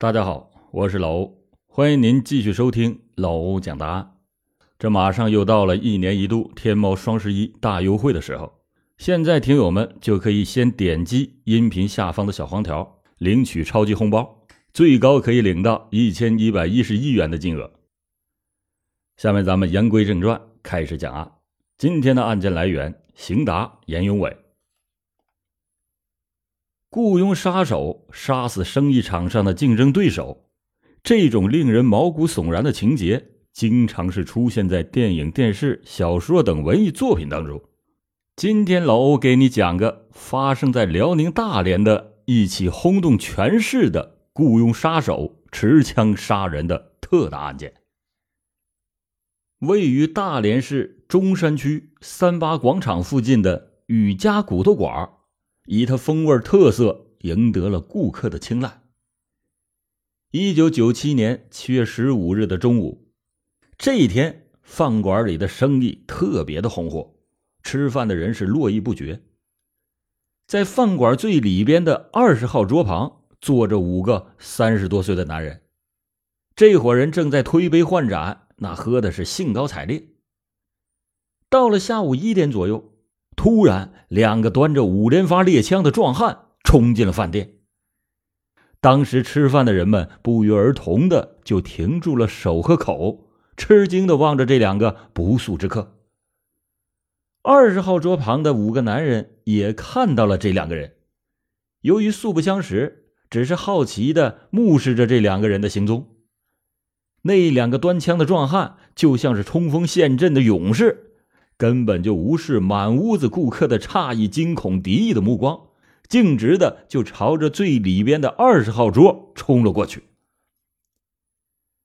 大家好，我是老欧，欢迎您继续收听老欧讲答案。这马上又到了一年一度天猫双十一大优惠的时候，现在听友们就可以先点击音频下方的小黄条领取超级红包，最高可以领到一千一百一十一元的金额。下面咱们言归正传，开始讲案。今天的案件来源：邢达、严永伟。雇佣杀手杀死生意场上的竞争对手，这种令人毛骨悚然的情节，经常是出现在电影、电视、小说等文艺作品当中。今天老欧给你讲个发生在辽宁大连的一起轰动全市的雇佣杀手持枪杀人的特大案件。位于大连市中山区三八广场附近的雨家骨头馆。以它风味特色，赢得了顾客的青睐。一九九七年七月十五日的中午，这一天饭馆里的生意特别的红火，吃饭的人是络绎不绝。在饭馆最里边的二十号桌旁，坐着五个三十多岁的男人，这伙人正在推杯换盏，那喝的是兴高采烈。到了下午一点左右。突然，两个端着五连发猎枪的壮汉冲进了饭店。当时吃饭的人们不约而同的就停住了手和口，吃惊的望着这两个不速之客。二十号桌旁的五个男人也看到了这两个人，由于素不相识，只是好奇的目视着这两个人的行踪。那两个端枪的壮汉就像是冲锋陷阵的勇士。根本就无视满屋子顾客的诧异、惊恐、敌意的目光，径直的就朝着最里边的二十号桌冲了过去。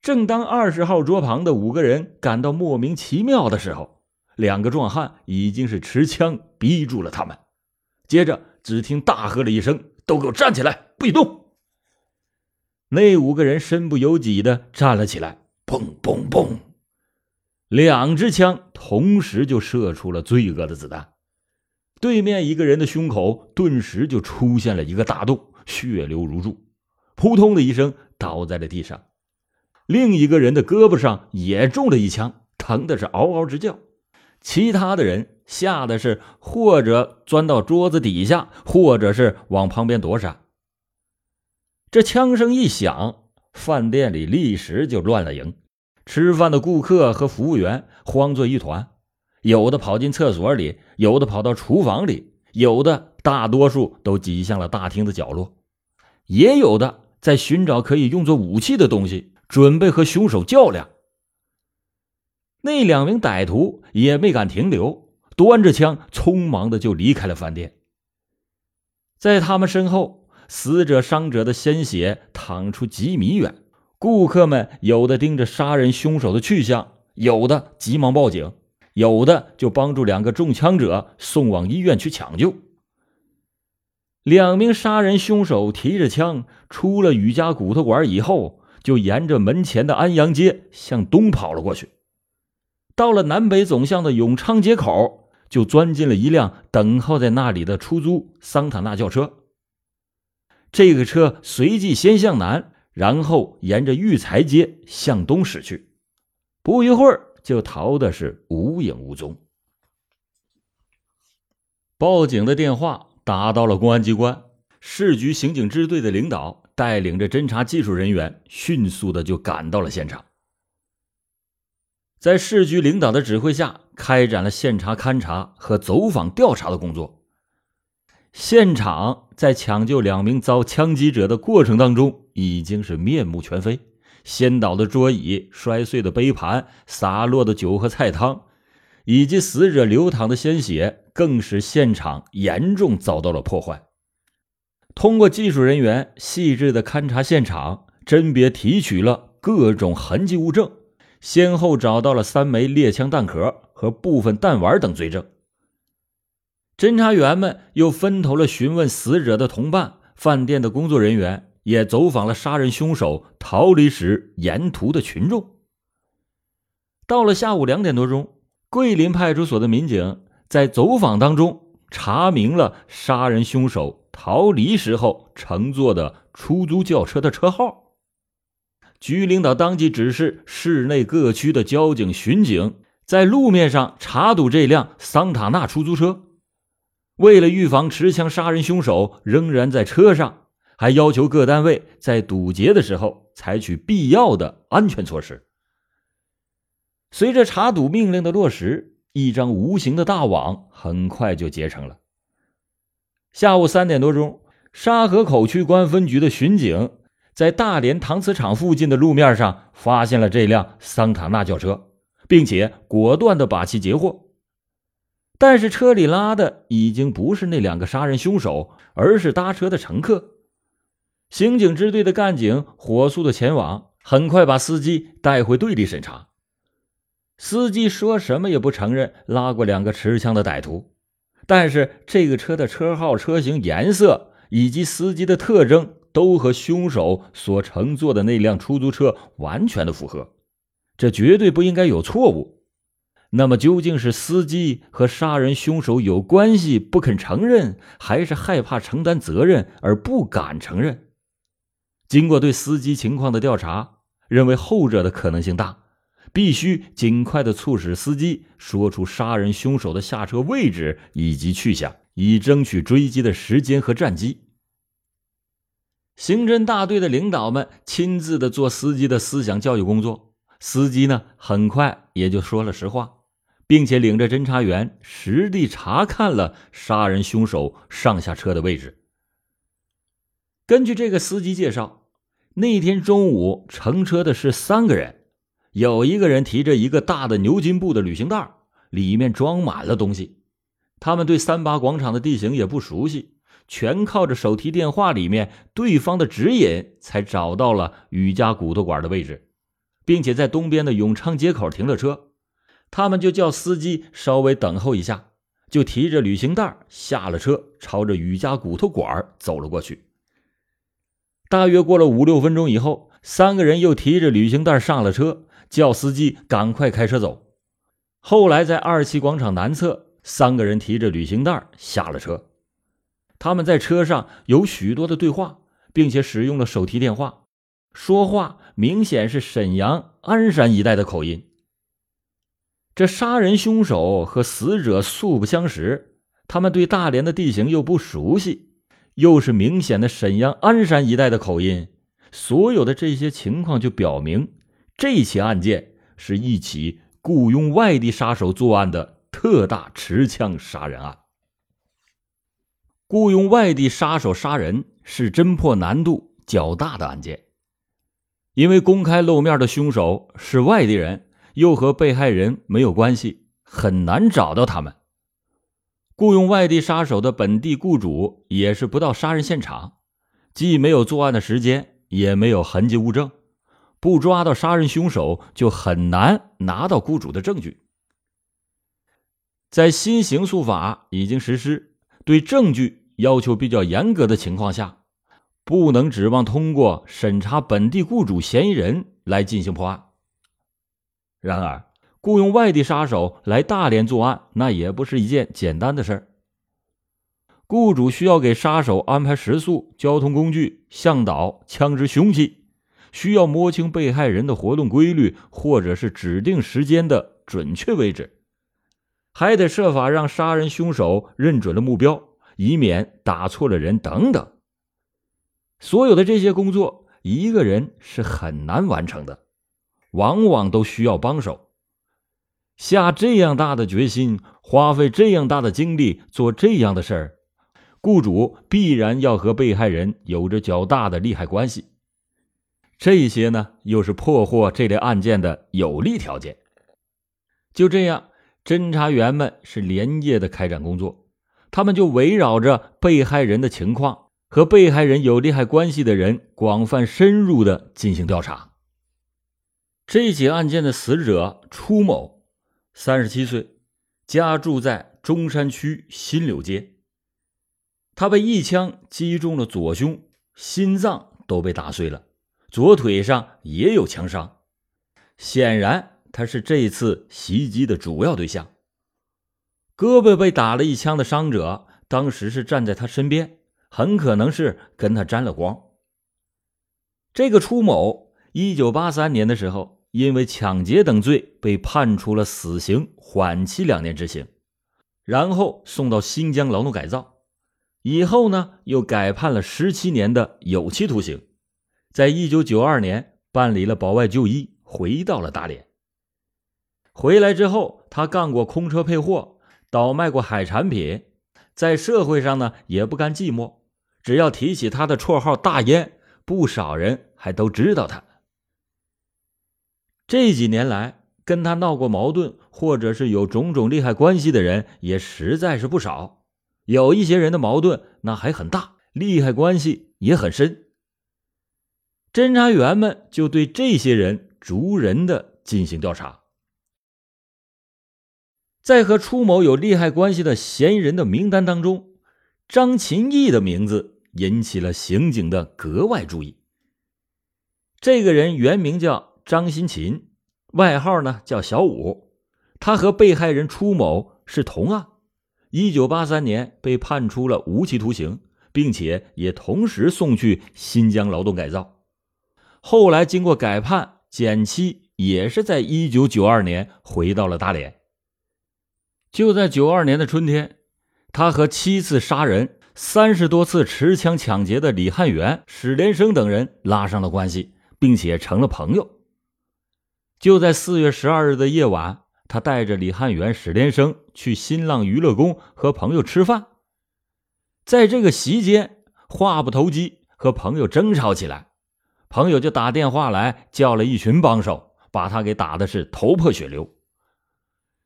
正当二十号桌旁的五个人感到莫名其妙的时候，两个壮汉已经是持枪逼住了他们。接着，只听大喝了一声：“都给我站起来，不许动！”那五个人身不由己的站了起来，砰砰砰。两支枪同时就射出了罪恶的子弹，对面一个人的胸口顿时就出现了一个大洞，血流如注，扑通的一声倒在了地上。另一个人的胳膊上也中了一枪，疼的是嗷嗷直叫。其他的人吓得是或者钻到桌子底下，或者是往旁边躲闪。这枪声一响，饭店里立时就乱了营。吃饭的顾客和服务员慌作一团，有的跑进厕所里，有的跑到厨房里，有的大多数都挤向了大厅的角落，也有的在寻找可以用作武器的东西，准备和凶手较量。那两名歹徒也没敢停留，端着枪匆忙的就离开了饭店。在他们身后，死者伤者的鲜血淌出几米远。顾客们有的盯着杀人凶手的去向，有的急忙报警，有的就帮助两个中枪者送往医院去抢救。两名杀人凶手提着枪出了雨家骨头馆以后，就沿着门前的安阳街向东跑了过去。到了南北总向的永昌街口，就钻进了一辆等候在那里的出租桑塔纳轿车。这个车随即先向南。然后沿着育才街向东驶去，不一会儿就逃的是无影无踪。报警的电话打到了公安机关，市局刑警支队的领导带领着侦查技术人员迅速的就赶到了现场，在市局领导的指挥下，开展了现场勘查和走访调查的工作。现场在抢救两名遭枪击者的过程当中，已经是面目全非，掀倒的桌椅、摔碎的杯盘、洒落的酒和菜汤，以及死者流淌的鲜血，更使现场严重遭到了破坏。通过技术人员细致的勘查现场，甄别提取了各种痕迹物证，先后找到了三枚猎枪弹壳和部分弹丸等罪证。侦查员们又分头了询问死者的同伴、饭店的工作人员，也走访了杀人凶手逃离时沿途的群众。到了下午两点多钟，桂林派出所的民警在走访当中查明了杀人凶手逃离时候乘坐的出租轿车的车号，局领导当即指示市内各区的交警、巡警在路面上查堵这辆桑塔纳出租车。为了预防持枪杀人凶手仍然在车上，还要求各单位在堵截的时候采取必要的安全措施。随着查堵命令的落实，一张无形的大网很快就结成了。下午三点多钟，沙河口区公安分局的巡警。在大连搪瓷厂附近的路面上发现了这辆桑塔纳轿车，并且果断的把其截获。但是车里拉的已经不是那两个杀人凶手，而是搭车的乘客。刑警支队的干警火速的前往，很快把司机带回队里审查。司机说什么也不承认拉过两个持枪的歹徒，但是这个车的车号、车型、颜色以及司机的特征。都和凶手所乘坐的那辆出租车完全的符合，这绝对不应该有错误。那么究竟是司机和杀人凶手有关系不肯承认，还是害怕承担责任而不敢承认？经过对司机情况的调查，认为后者的可能性大，必须尽快的促使司机说出杀人凶手的下车位置以及去向，以争取追击的时间和战机。刑侦大队的领导们亲自的做司机的思想教育工作，司机呢很快也就说了实话，并且领着侦查员实地查看了杀人凶手上下车的位置。根据这个司机介绍，那天中午乘车的是三个人，有一个人提着一个大的牛津布的旅行袋，里面装满了东西。他们对三八广场的地形也不熟悉。全靠着手提电话里面对方的指引，才找到了雨家骨头馆的位置，并且在东边的永昌街口停了车。他们就叫司机稍微等候一下，就提着旅行袋下了车，朝着雨家骨头馆走了过去。大约过了五六分钟以后，三个人又提着旅行袋上了车，叫司机赶快开车走。后来在二七广场南侧，三个人提着旅行袋下了车。他们在车上有许多的对话，并且使用了手提电话，说话明显是沈阳、鞍山一带的口音。这杀人凶手和死者素不相识，他们对大连的地形又不熟悉，又是明显的沈阳、鞍山一带的口音，所有的这些情况就表明，这起案件是一起雇佣外地杀手作案的特大持枪杀人案。雇佣外地杀手杀人是侦破难度较大的案件，因为公开露面的凶手是外地人，又和被害人没有关系，很难找到他们。雇佣外地杀手的本地雇主也是不到杀人现场，既没有作案的时间，也没有痕迹物证，不抓到杀人凶手，就很难拿到雇主的证据。在新刑诉法已经实施。对证据要求比较严格的情况下，不能指望通过审查本地雇主嫌疑人来进行破案。然而，雇佣外地杀手来大连作案，那也不是一件简单的事儿。雇主需要给杀手安排食宿、交通工具、向导、枪支、凶器，需要摸清被害人的活动规律，或者是指定时间的准确位置。还得设法让杀人凶手认准了目标，以免打错了人等等。所有的这些工作，一个人是很难完成的，往往都需要帮手。下这样大的决心，花费这样大的精力做这样的事儿，雇主必然要和被害人有着较大的利害关系。这些呢，又是破获这类案件的有利条件。就这样。侦查员们是连夜的开展工作，他们就围绕着被害人的情况和被害人有利害关系的人，广泛深入的进行调查。这起案件的死者初某，三十七岁，家住在中山区新柳街。他被一枪击中了左胸，心脏都被打碎了，左腿上也有枪伤，显然。他是这次袭击的主要对象。胳膊被打了一枪的伤者，当时是站在他身边，很可能是跟他沾了光。这个初某一九八三年的时候，因为抢劫等罪被判处了死刑，缓期两年执行，然后送到新疆劳动改造。以后呢，又改判了十七年的有期徒刑。在一九九二年办理了保外就医，回到了大连。回来之后，他干过空车配货，倒卖过海产品，在社会上呢也不甘寂寞。只要提起他的绰号“大烟”，不少人还都知道他。这几年来，跟他闹过矛盾，或者是有种种利害关系的人，也实在是不少。有一些人的矛盾那还很大，利害关系也很深。侦查员们就对这些人逐人的进行调查，在和出某有利害关系的嫌疑人的名单当中，张琴义的名字。引起了刑警的格外注意。这个人原名叫张新琴，外号呢叫小五。他和被害人出某是同案，一九八三年被判处了无期徒刑，并且也同时送去新疆劳动改造。后来经过改判，减期，也是在一九九二年回到了大连。就在九二年的春天，他和七次杀人。三十多次持枪抢劫的李汉元、史连生等人拉上了关系，并且成了朋友。就在四月十二日的夜晚，他带着李汉元、史连生去新浪娱乐宫和朋友吃饭。在这个席间，话不投机，和朋友争吵起来，朋友就打电话来叫了一群帮手，把他给打的是头破血流。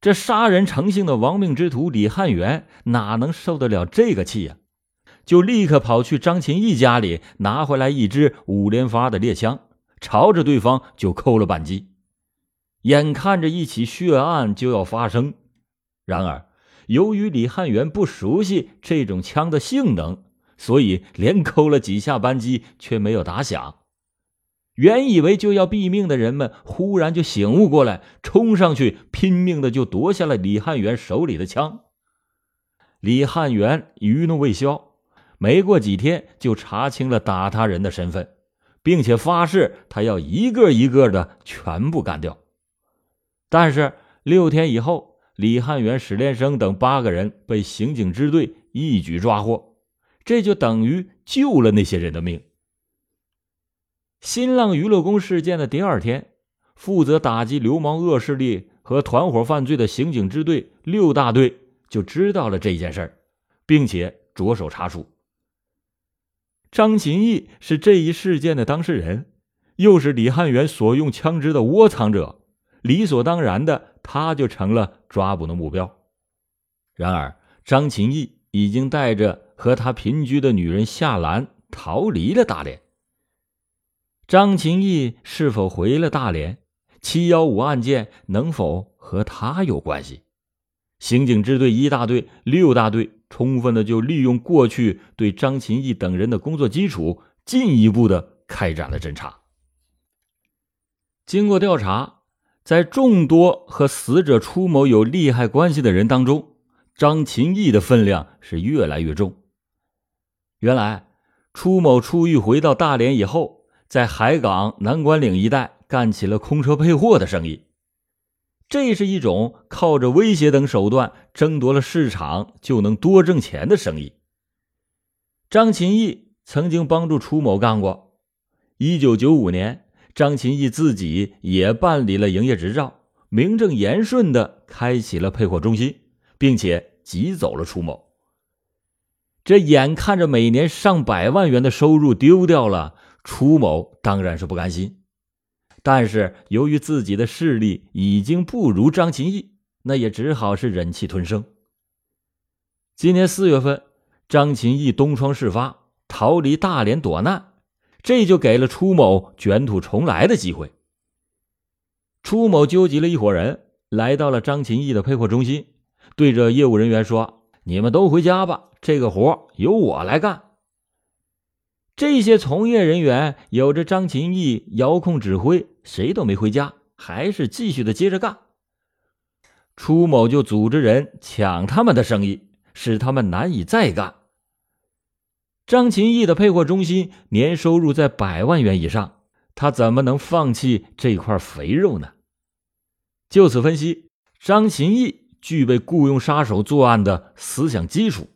这杀人成性的亡命之徒李汉元哪能受得了这个气呀？就立刻跑去张琴义家里拿回来一支五连发的猎枪，朝着对方就扣了扳机。眼看着一起血案就要发生，然而由于李汉元不熟悉这种枪的性能，所以连扣了几下扳机却没有打响。原以为就要毙命的人们忽然就醒悟过来，冲上去拼命的就夺下了李汉元手里的枪。李汉元余怒未消。没过几天，就查清了打他人的身份，并且发誓他要一个一个的全部干掉。但是六天以后，李汉元、史连生等八个人被刑警支队一举抓获，这就等于救了那些人的命。新浪娱乐宫事件的第二天，负责打击流氓恶势力和团伙犯罪的刑警支队六大队就知道了这件事并且着手查处。张琴义是这一事件的当事人，又是李汉元所用枪支的窝藏者，理所当然的，他就成了抓捕的目标。然而，张琴义已经带着和他平居的女人夏兰逃离了大连。张琴义是否回了大连？七幺五案件能否和他有关系？刑警支队一大队、六大队。充分的就利用过去对张琴义等人的工作基础，进一步的开展了侦查。经过调查，在众多和死者出某有利害关系的人当中，张琴义的分量是越来越重。原来，出某出狱回到大连以后，在海港南关岭一带干起了空车配货的生意。这是一种靠着威胁等手段争夺了市场就能多挣钱的生意。张琴义曾经帮助楚某干过。一九九五年，张琴义自己也办理了营业执照，名正言顺的开启了配货中心，并且挤走了楚某。这眼看着每年上百万元的收入丢掉了，楚某当然是不甘心。但是由于自己的势力已经不如张琴义，那也只好是忍气吞声。今年四月份，张琴义东窗事发，逃离大连躲难，这就给了初某卷土重来的机会。初某纠集了一伙人，来到了张琴义的配货中心，对着业务人员说：“你们都回家吧，这个活由我来干。”这些从业人员有着张琴义遥控指挥，谁都没回家，还是继续的接着干。初某就组织人抢他们的生意，使他们难以再干。张琴义的配货中心年收入在百万元以上，他怎么能放弃这块肥肉呢？就此分析，张琴义具备雇佣杀手作案的思想基础。